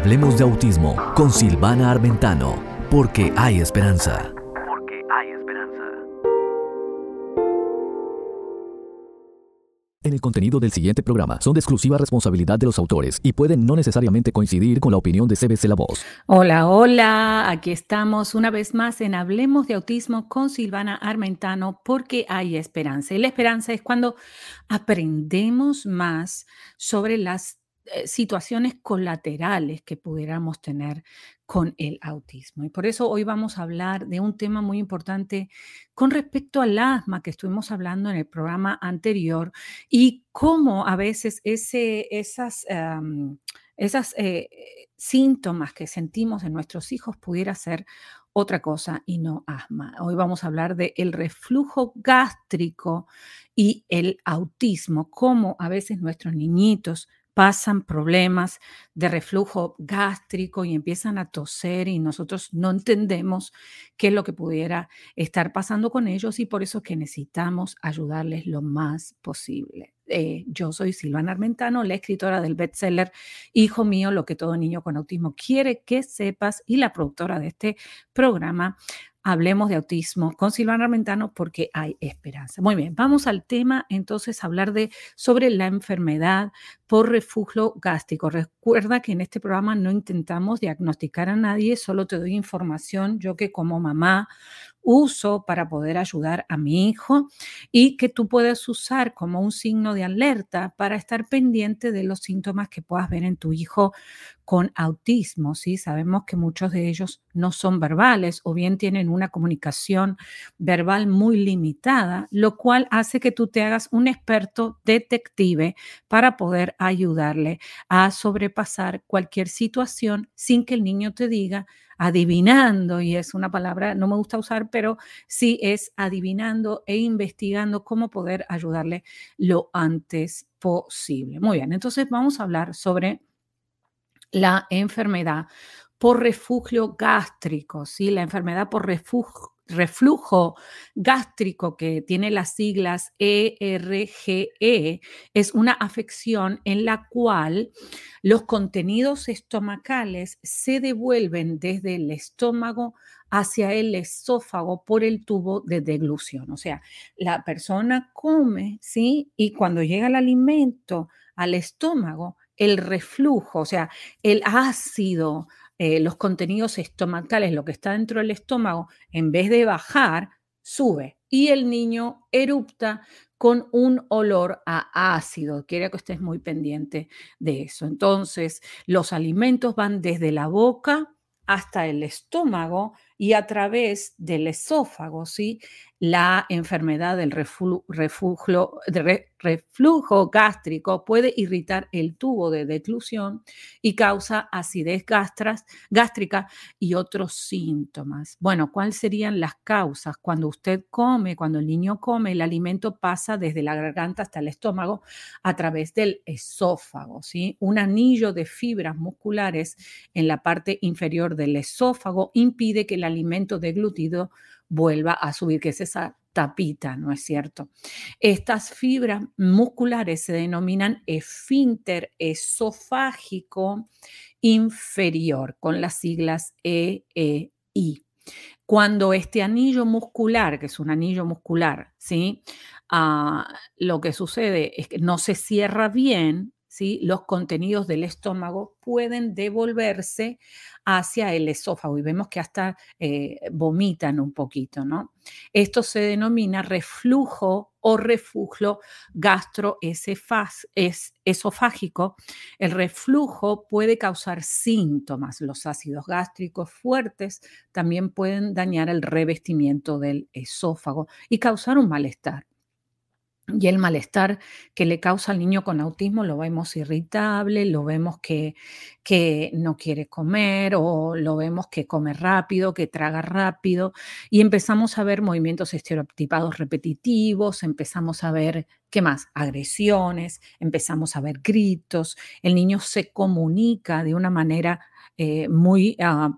Hablemos de autismo con Silvana Armentano, porque hay esperanza. Porque hay esperanza. En el contenido del siguiente programa son de exclusiva responsabilidad de los autores y pueden no necesariamente coincidir con la opinión de CBC La Voz. Hola, hola, aquí estamos una vez más en Hablemos de Autismo con Silvana Armentano porque hay esperanza. Y la esperanza es cuando aprendemos más sobre las situaciones colaterales que pudiéramos tener con el autismo. Y por eso hoy vamos a hablar de un tema muy importante con respecto al asma que estuvimos hablando en el programa anterior y cómo a veces ese, esas, esas eh, síntomas que sentimos en nuestros hijos pudiera ser otra cosa y no asma. Hoy vamos a hablar de el reflujo gástrico y el autismo, cómo a veces nuestros niñitos pasan problemas de reflujo gástrico y empiezan a toser y nosotros no entendemos qué es lo que pudiera estar pasando con ellos y por eso es que necesitamos ayudarles lo más posible. Eh, yo soy Silvana Armentano, la escritora del bestseller Hijo mío, lo que todo niño con autismo quiere que sepas y la productora de este programa Hablemos de autismo con Silvana Armentano porque hay esperanza. Muy bien, vamos al tema entonces hablar de sobre la enfermedad por refugio gástrico. Recuerda que en este programa no intentamos diagnosticar a nadie, solo te doy información yo que como mamá uso para poder ayudar a mi hijo y que tú puedes usar como un signo de alerta para estar pendiente de los síntomas que puedas ver en tu hijo con autismo, ¿sí? Sabemos que muchos de ellos no son verbales o bien tienen una comunicación verbal muy limitada, lo cual hace que tú te hagas un experto detective para poder ayudarle a sobrepasar cualquier situación sin que el niño te diga, adivinando, y es una palabra, no me gusta usar, pero sí es adivinando e investigando cómo poder ayudarle lo antes posible. Muy bien, entonces vamos a hablar sobre la enfermedad por refugio gástrico, ¿sí? La enfermedad por reflujo gástrico que tiene las siglas ERGE e, es una afección en la cual los contenidos estomacales se devuelven desde el estómago hacia el esófago por el tubo de deglución. O sea, la persona come, ¿sí? Y cuando llega el alimento al estómago, el reflujo, o sea, el ácido eh, los contenidos estomacales, lo que está dentro del estómago, en vez de bajar, sube. Y el niño erupta con un olor a ácido. Quiero que estés muy pendiente de eso. Entonces, los alimentos van desde la boca hasta el estómago y a través del esófago, ¿sí? La enfermedad del reflujo, gástrico puede irritar el tubo de declusión y causa acidez gástrica y otros síntomas. Bueno, ¿cuáles serían las causas? Cuando usted come, cuando el niño come, el alimento pasa desde la garganta hasta el estómago a través del esófago, ¿sí? Un anillo de fibras musculares en la parte inferior del esófago impide que el alimento deglutido vuelva a subir, que es esa tapita, ¿no es cierto? Estas fibras musculares se denominan esfínter esofágico inferior, con las siglas EEI. Cuando este anillo muscular, que es un anillo muscular, ¿sí? Ah, lo que sucede es que no se cierra bien, ¿sí? los contenidos del estómago pueden devolverse hacia el esófago y vemos que hasta eh, vomitan un poquito, ¿no? Esto se denomina reflujo o refugio gastroesofágico. El reflujo puede causar síntomas. Los ácidos gástricos fuertes también pueden dañar el revestimiento del esófago y causar un malestar y el malestar que le causa al niño con autismo lo vemos irritable, lo vemos que, que, no quiere comer o lo vemos que come rápido, que traga rápido y empezamos a ver movimientos estereotipados repetitivos, empezamos a ver, ¿qué más? Agresiones, empezamos a ver gritos, el niño se comunica de una manera eh, muy... Ah,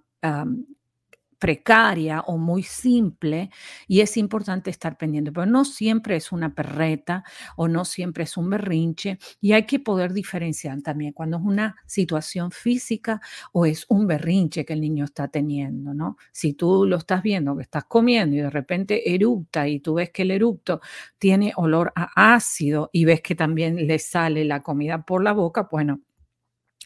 precaria o muy simple y es importante estar pendiente, pero no siempre es una perreta o no siempre es un berrinche y hay que poder diferenciar también cuando es una situación física o es un berrinche que el niño está teniendo, ¿no? Si tú lo estás viendo que estás comiendo y de repente eructa y tú ves que el eructo tiene olor a ácido y ves que también le sale la comida por la boca, bueno,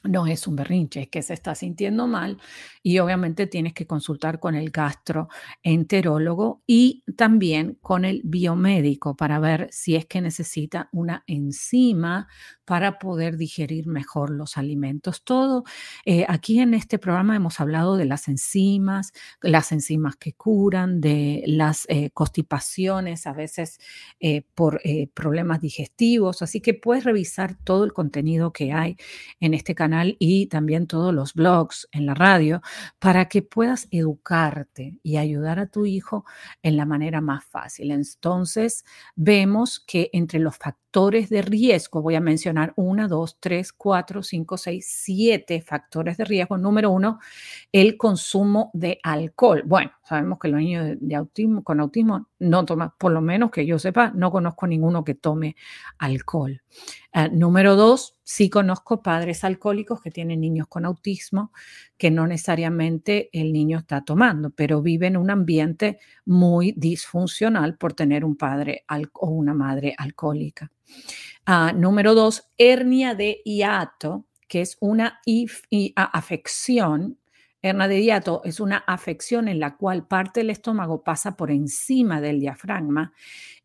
no es un berrinche, es que se está sintiendo mal y obviamente tienes que consultar con el gastroenterólogo y también con el biomédico para ver si es que necesita una enzima para poder digerir mejor los alimentos. Todo eh, aquí en este programa hemos hablado de las enzimas, las enzimas que curan, de las eh, constipaciones, a veces eh, por problemas digestivos, así que puedes revisar todo el contenido que hay en este canal y también todos los blogs en la radio para que puedas educarte y ayudar a tu hijo en la manera más fácil. Entonces, vemos que entre los factores factores de riesgo. Voy a mencionar una, dos, tres, cuatro, cinco, seis, siete factores de riesgo. Número uno, el consumo de alcohol. Bueno, sabemos que los niños de, autismo, con autismo no toman, por lo menos que yo sepa, no conozco ninguno que tome alcohol. Ah, número dos, sí conozco padres alcohólicos que tienen niños con autismo, que no necesariamente el niño está tomando, pero vive en un ambiente muy disfuncional por tener un padre o una madre alcohólica. Ah, número dos, hernia de hiato, que es una afección Hernia de hiato es una afección en la cual parte del estómago pasa por encima del diafragma,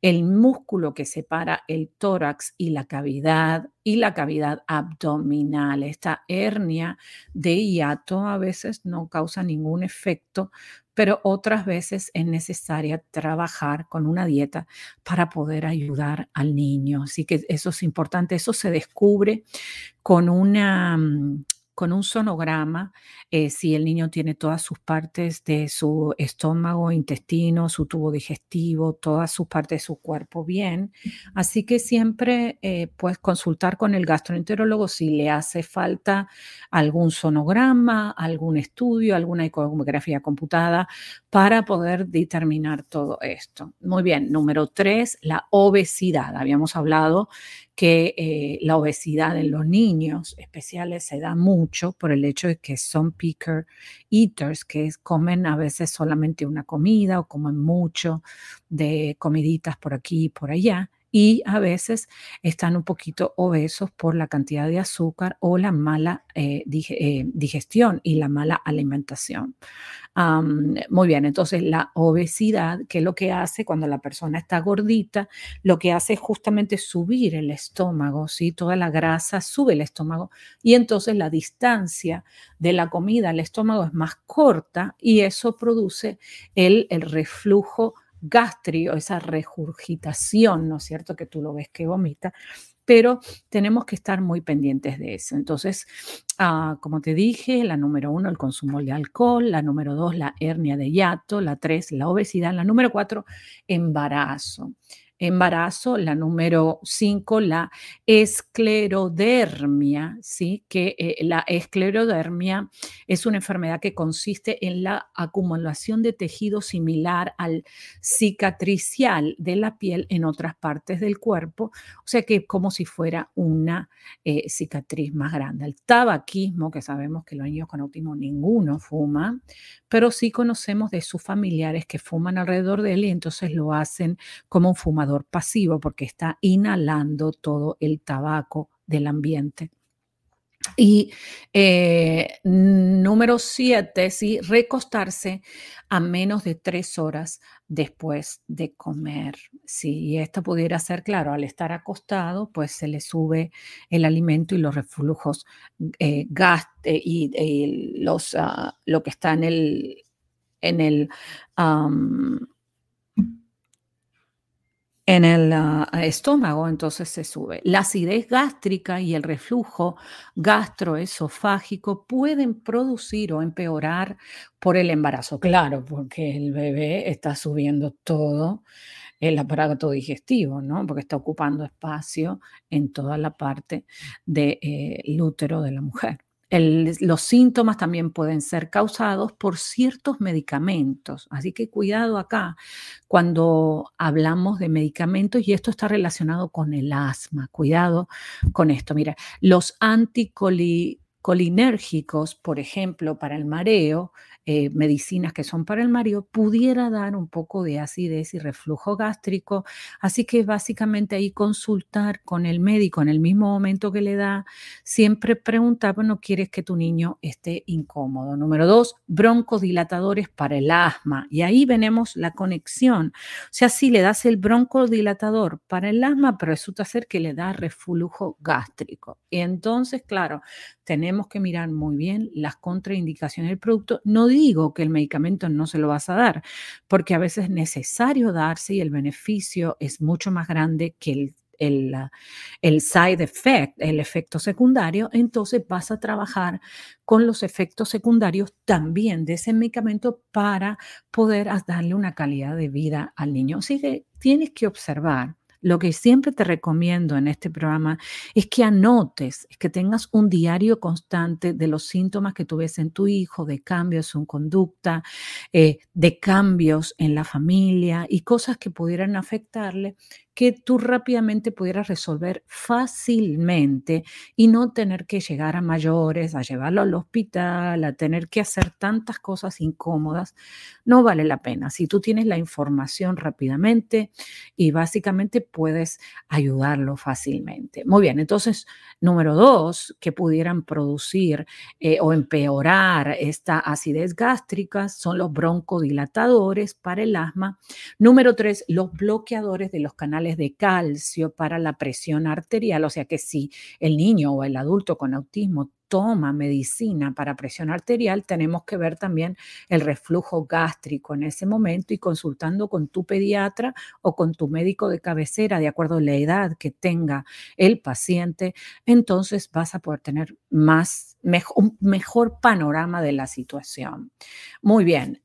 el músculo que separa el tórax y la cavidad y la cavidad abdominal. Esta hernia de hiato a veces no causa ningún efecto, pero otras veces es necesaria trabajar con una dieta para poder ayudar al niño. Así que eso es importante, eso se descubre con una mm, con un sonograma eh, si el niño tiene todas sus partes de su estómago, intestino, su tubo digestivo, todas sus partes de su cuerpo bien. Así que siempre eh, puedes consultar con el gastroenterólogo si le hace falta algún sonograma, algún estudio, alguna ecografía computada para poder determinar todo esto. Muy bien, número tres, la obesidad. Habíamos hablado que eh, la obesidad en los niños especiales se da mucho por el hecho de que son picker eaters, que comen a veces solamente una comida o comen mucho de comiditas por aquí y por allá y a veces están un poquito obesos por la cantidad de azúcar o la mala eh, eh, digestión y la mala alimentación. muy bien, entonces la obesidad, que es lo que hace cuando la persona está gordita, lo que hace es justamente subir el estómago, ¿sí? Toda la grasa sube el estómago y entonces la distancia de la comida al estómago es más corta y eso produce el, el reflujo gastrio, esa regurgitación, ¿no es cierto? Que tú lo ves que vomita, pero tenemos que estar muy pendientes de eso. Entonces, ah, como te dije, la número uno, el consumo de alcohol, la número dos, la hernia de hiato, la tres, la obesidad, la número cuatro, embarazo embarazo, la número 5, la esclerodermia, ¿sí? que eh, la esclerodermia es una enfermedad que consiste en la acumulación de tejido similar al cicatricial de la piel en otras partes del cuerpo, o sea que como si fuera una eh, cicatriz más grande. El tabaquismo, que sabemos que los niños con autismo ninguno fuma, pero sí conocemos de sus familiares que fuman alrededor de él y entonces lo hacen como un fumador pasivo porque está inhalando todo el tabaco del ambiente. Y eh, número siete, sí, recostarse a menos de tres horas después de comer. Si esto pudiera ser claro, al estar acostado, pues se le sube el alimento y los reflujos eh, eh, y, los, ah, lo que está en el, en el en el ah, estómago, entonces se sube. La acidez gástrica y el reflujo gastroesofágico pueden producir o empeorar por el embarazo. Claro, porque el bebé está subiendo todo el aparato digestivo, ¿no? Porque está ocupando espacio en toda la parte del de, eh, útero de la mujer. Los síntomas también pueden ser causados por ciertos medicamentos, así que cuidado acá cuando hablamos de medicamentos y esto está relacionado con el asma. Cuidado con esto. Mira, los anticolinérgicos, por ejemplo, para el mareo, eh, medicinas que son para el mareo, pudiera dar un poco de acidez y reflujo gástrico. Así que básicamente ahí consultar con el médico en el mismo momento que le da, siempre preguntar, bueno, ¿quieres que tu niño esté incómodo? Número dos, broncodilatadores para el asma. Y ahí venemos la conexión. O sea, si le das el broncodilatador para el asma, pero resulta ser que le da reflujo gástrico. Y entonces, claro, tenemos que mirar muy bien las contraindicaciones del producto. No digo que el medicamento no se lo vas a dar, porque a veces es necesario darse y el beneficio es mucho más grande que el el, el, side effect, el efecto secundario, entonces vas a trabajar con los efectos secundarios también de ese medicamento para poder darle una calidad de vida al niño. Así que tienes que observar lo que siempre te recomiendo en este programa es que anotes, es que tengas un diario constante de los síntomas que tú ves en tu hijo, de cambios en conducta, eh, de cambios en la familia y cosas que pudieran afectarle que tú rápidamente pudieras resolver fácilmente y no tener que llegar a mayores, a llevarlo al hospital, a tener que hacer tantas cosas incómodas, no vale la pena. Si tú tienes la información rápidamente y básicamente puedes ayudarlo fácilmente. Muy bien, entonces, número dos, que pudieran producir eh, o empeorar esta acidez gástrica son los broncodilatadores para el asma. Número tres, los bloqueadores de los canales de calcio para la presión arterial, o sea que si el niño o el adulto con autismo toma medicina para presión arterial, tenemos que ver también el reflujo gástrico en ese momento y consultando con tu pediatra o con tu médico de cabecera, de acuerdo a la edad que tenga el paciente, entonces vas a poder tener más, mejor, un mejor panorama de la situación. Muy bien,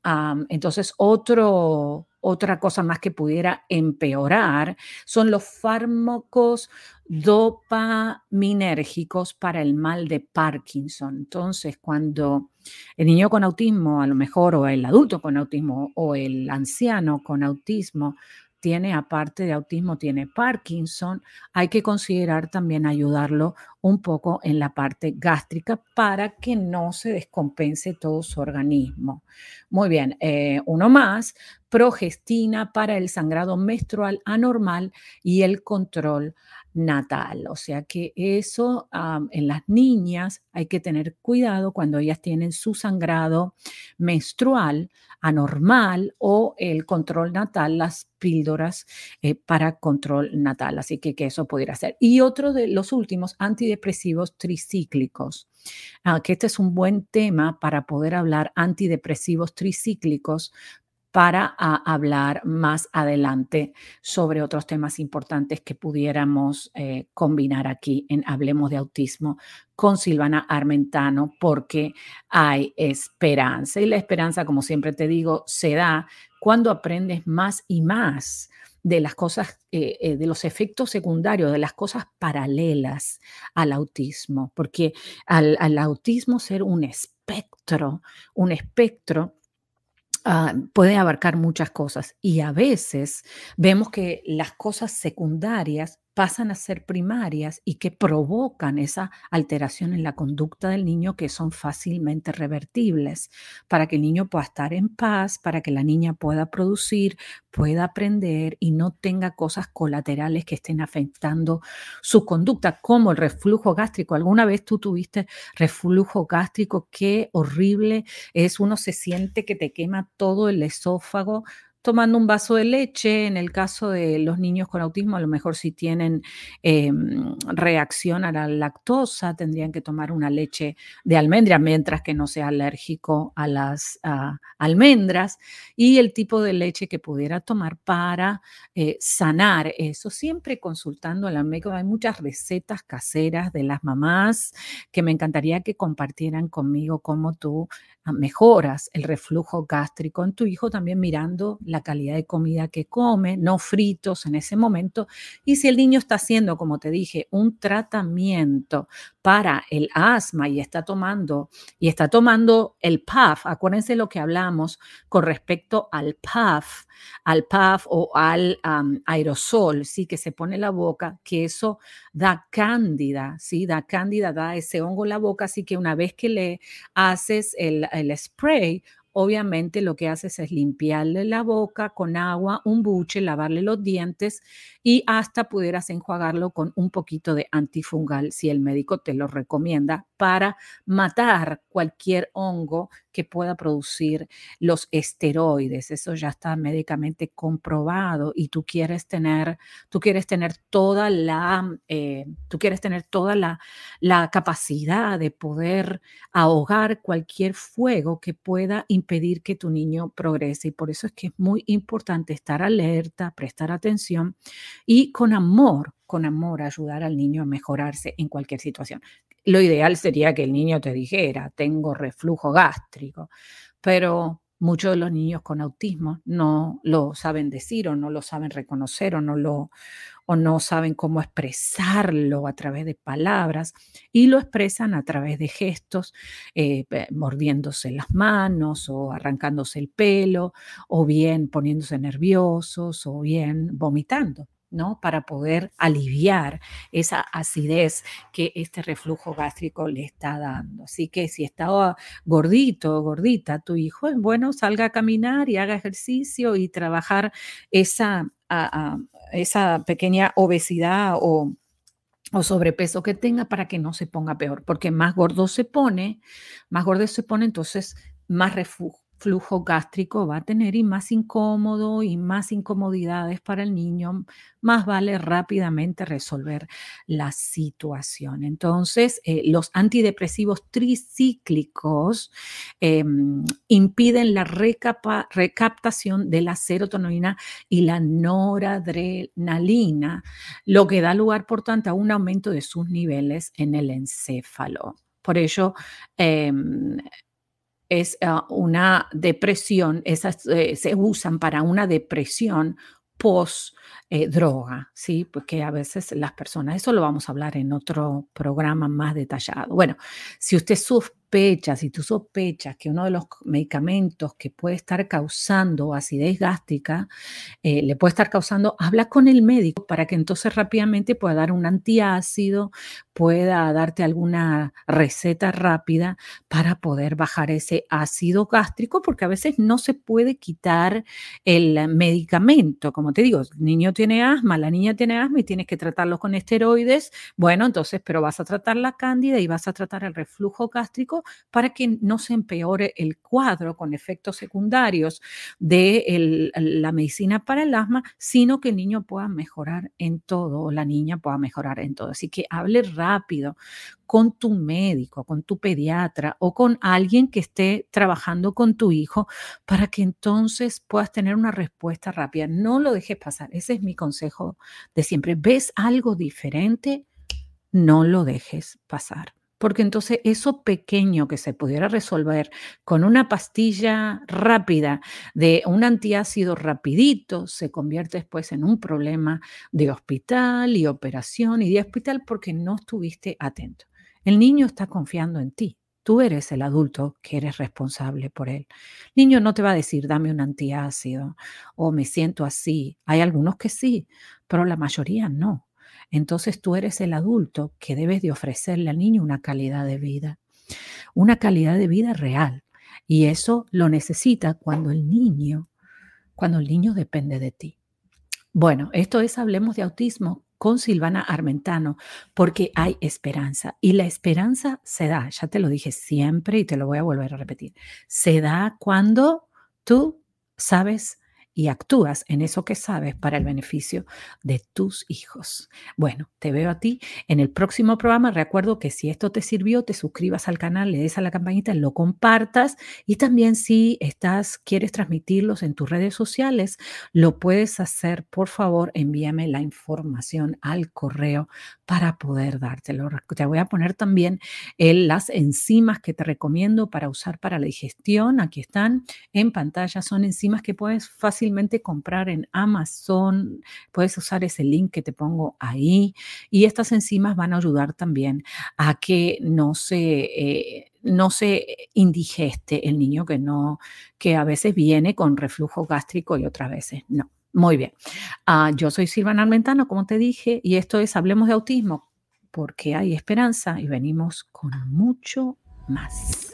entonces otro otra cosa más que pudiera empeorar son los fármacos dopaminérgicos para el mal de Parkinson. Entonces, cuando el niño con autismo, a lo mejor, o el adulto con autismo, o el anciano con autismo, tiene, aparte de autismo, tiene Parkinson, hay que considerar también ayudarlo un poco en la parte gástrica para que no se descompense todo su organismo. Muy bien, eh, uno más, progestina para el sangrado menstrual anormal y el control natal. O sea que eso en las niñas hay que tener cuidado cuando ellas tienen su sangrado menstrual anormal o el control natal, las píldoras eh, para control natal. Así que, que eso pudiera ser. Y otro de los últimos, antidepresivos tricíclicos. Ah, que este es un buen tema para poder hablar antidepresivos tricíclicos para hablar más adelante sobre otros temas importantes que pudiéramos eh, combinar aquí en Hablemos de Autismo con Silvana Armentano, porque hay esperanza. Y la esperanza, como siempre te digo, se da cuando aprendes más y más de las cosas, eh, eh, de los efectos secundarios, de las cosas paralelas al autismo, porque al, al autismo ser un espectro, un espectro Ah, puede abarcar muchas cosas. Y a veces vemos que las cosas secundarias pasan a ser primarias y que provocan esa alteración en la conducta del niño que son fácilmente revertibles para que el niño pueda estar en paz, para que la niña pueda producir, pueda aprender y no tenga cosas colaterales que estén afectando su conducta, como el reflujo gástrico. ¿Alguna vez tú tuviste reflujo gástrico? Qué horrible es, uno se siente que te quema todo el esófago tomando un vaso de leche. En el caso de los niños con autismo, a lo mejor si tienen em, reacción a la lactosa, tendrían que tomar una leche de almendra, mientras que no sea alérgico a las almendras. Y el tipo de leche que pudiera tomar para eh, sanar eso, siempre consultando al médico. Hay muchas recetas caseras de las mamás que me encantaría que compartieran conmigo cómo tú ah, mejoras el reflujo gástrico en tu hijo, también mirando la la calidad de comida que come, no fritos en ese momento. Y si el niño está haciendo, como te dije, un tratamiento para el asma y está tomando y está tomando el puff, acuérdense lo que hablamos con respecto al puff, al puff o al aerosol, sí, que se pone en la boca, que eso da cándida, sí, da cándida, da ese hongo en la boca, así que una vez que le haces el, el spray, obviamente lo que haces es limpiarle la boca con agua, un buche, lavarle los dientes y hasta pudieras enjuagarlo con un poquito de antifungal si el médico te lo recomienda para matar cualquier hongo que pueda producir los esteroides. Eso ya está médicamente comprobado y tú quieres tener, tú quieres tener toda la, eh, tú quieres tener toda la, la capacidad de poder ahogar cualquier fuego que pueda que tu niño progrese. Y por eso es que es muy importante estar alerta, prestar atención y con amor, con amor ayudar al niño a mejorarse en cualquier situación. Lo ideal sería que el niño te dijera, tengo reflujo gástrico, pero muchos de los niños con autismo no lo saben decir o no lo saben reconocer o no lo o no saben cómo expresarlo a través de palabras y lo expresan a través de gestos, eh, mordiéndose las manos o arrancándose el pelo o bien poniéndose nerviosos o bien vomitando. ¿No? Para poder aliviar esa acidez que este reflujo gástrico le está dando. Así que si estaba gordito o gordita tu hijo, bueno, salga a caminar y haga ejercicio y trabajar esa, esa pequeña obesidad o, o sobrepeso que tenga para que no se ponga peor, porque más gordo se pone, más gordo se pone, entonces más reflujo flujo gástrico va a tener y más incómodo y más incomodidades para el niño, más vale rápidamente resolver la situación. Entonces, eh, los antidepresivos tricíclicos em, impiden la recaptación de la serotonina y la noradrenalina, lo que da lugar, por tanto, a un aumento de sus niveles en el encéfalo. Por ello, em, es ah, una depresión, esas eh, se usan para una depresión post eh, droga, ¿sí? Porque a veces las personas, eso lo vamos a hablar en otro programa más detallado. Bueno, si usted si tú sospechas que uno de los medicamentos que puede estar causando acidez gástrica, eh, le puede estar causando, habla con el médico para que entonces rápidamente pueda dar un antiácido, pueda darte alguna receta rápida para poder bajar ese ácido gástrico, porque a veces no se puede quitar el medicamento. Como te digo, el niño tiene asma, la niña tiene asma y tienes que tratarlo con esteroides. Bueno, entonces, pero vas a tratar la cándida y vas a tratar el reflujo gástrico para que no se empeore el cuadro con efectos secundarios de la medicina para el asma, sino que el niño pueda mejorar en todo o la niña pueda mejorar en todo. Así que hable rápido con tu médico, con tu pediatra o con alguien que esté trabajando con tu hijo para que entonces puedas tener una respuesta rápida. No lo dejes pasar. Ese es mi consejo de siempre. ¿Ves algo diferente? No lo dejes pasar porque entonces eso pequeño que se pudiera resolver con una pastilla rápida de un antiácido rapidito se convierte después en un problema de hospital y operación y de hospital porque no estuviste atento. El niño está confiando en ti. Tú eres el adulto que eres responsable por él. El niño no te va a decir, dame un antiácido o me siento así. Hay algunos que sí, pero la mayoría no entonces tú eres el adulto que debes de ofrecerle al niño una calidad de vida, una calidad de vida real. Y eso lo necesita cuando el niño, cuando el niño depende de ti. Bueno, esto es Hablemos de Autismo con Silvana Armentano, porque hay esperanza. Y la esperanza se da, ya te lo dije siempre y te lo voy a volver a repetir, se da cuando tú sabes y actúas en eso que sabes para el beneficio de tus hijos. Bueno, te veo a ti en el próximo programa. Recuerdo que si esto te sirvió, te suscribas al canal, le des a la campanita, lo compartas y también si estás quieres transmitirlos en tus redes sociales, lo puedes hacer. Por favor, envíame la información al correo para poder dártelo. Te voy a poner también las enzimas que te recomiendo para usar para la digestión. Aquí están en pantalla. Son enzimas que puedes fácilmente comprar en Amazon. Puedes usar ese link que te pongo ahí. Y estas enzimas van a ayudar también a que no se... Eh, no se indigeste el niño que no, que a veces viene con reflujo gástrico y otras veces no. Muy bien. Ah, yo soy Silvana Almentano, como te dije, y esto es Hablemos de Autismo, porque hay esperanza y venimos con mucho más.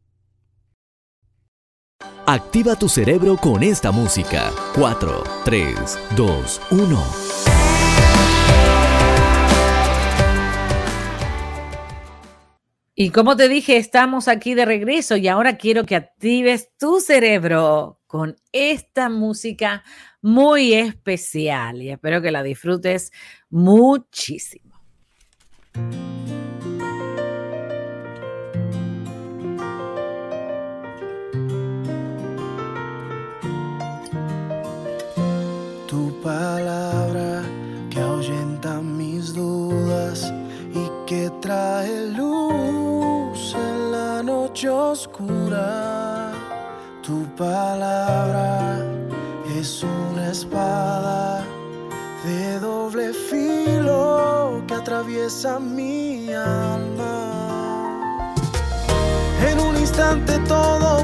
Activa tu cerebro con esta música. 4, 3, 2, 1. Y como te dije, estamos aquí de regreso y ahora quiero que actives tu cerebro con esta música muy especial y espero que la disfrutes muchísimo. Palabra que ahuyenta mis dudas y que trae luz en la noche oscura. Tu palabra es una espada de doble filo que atraviesa mi alma. En un instante todo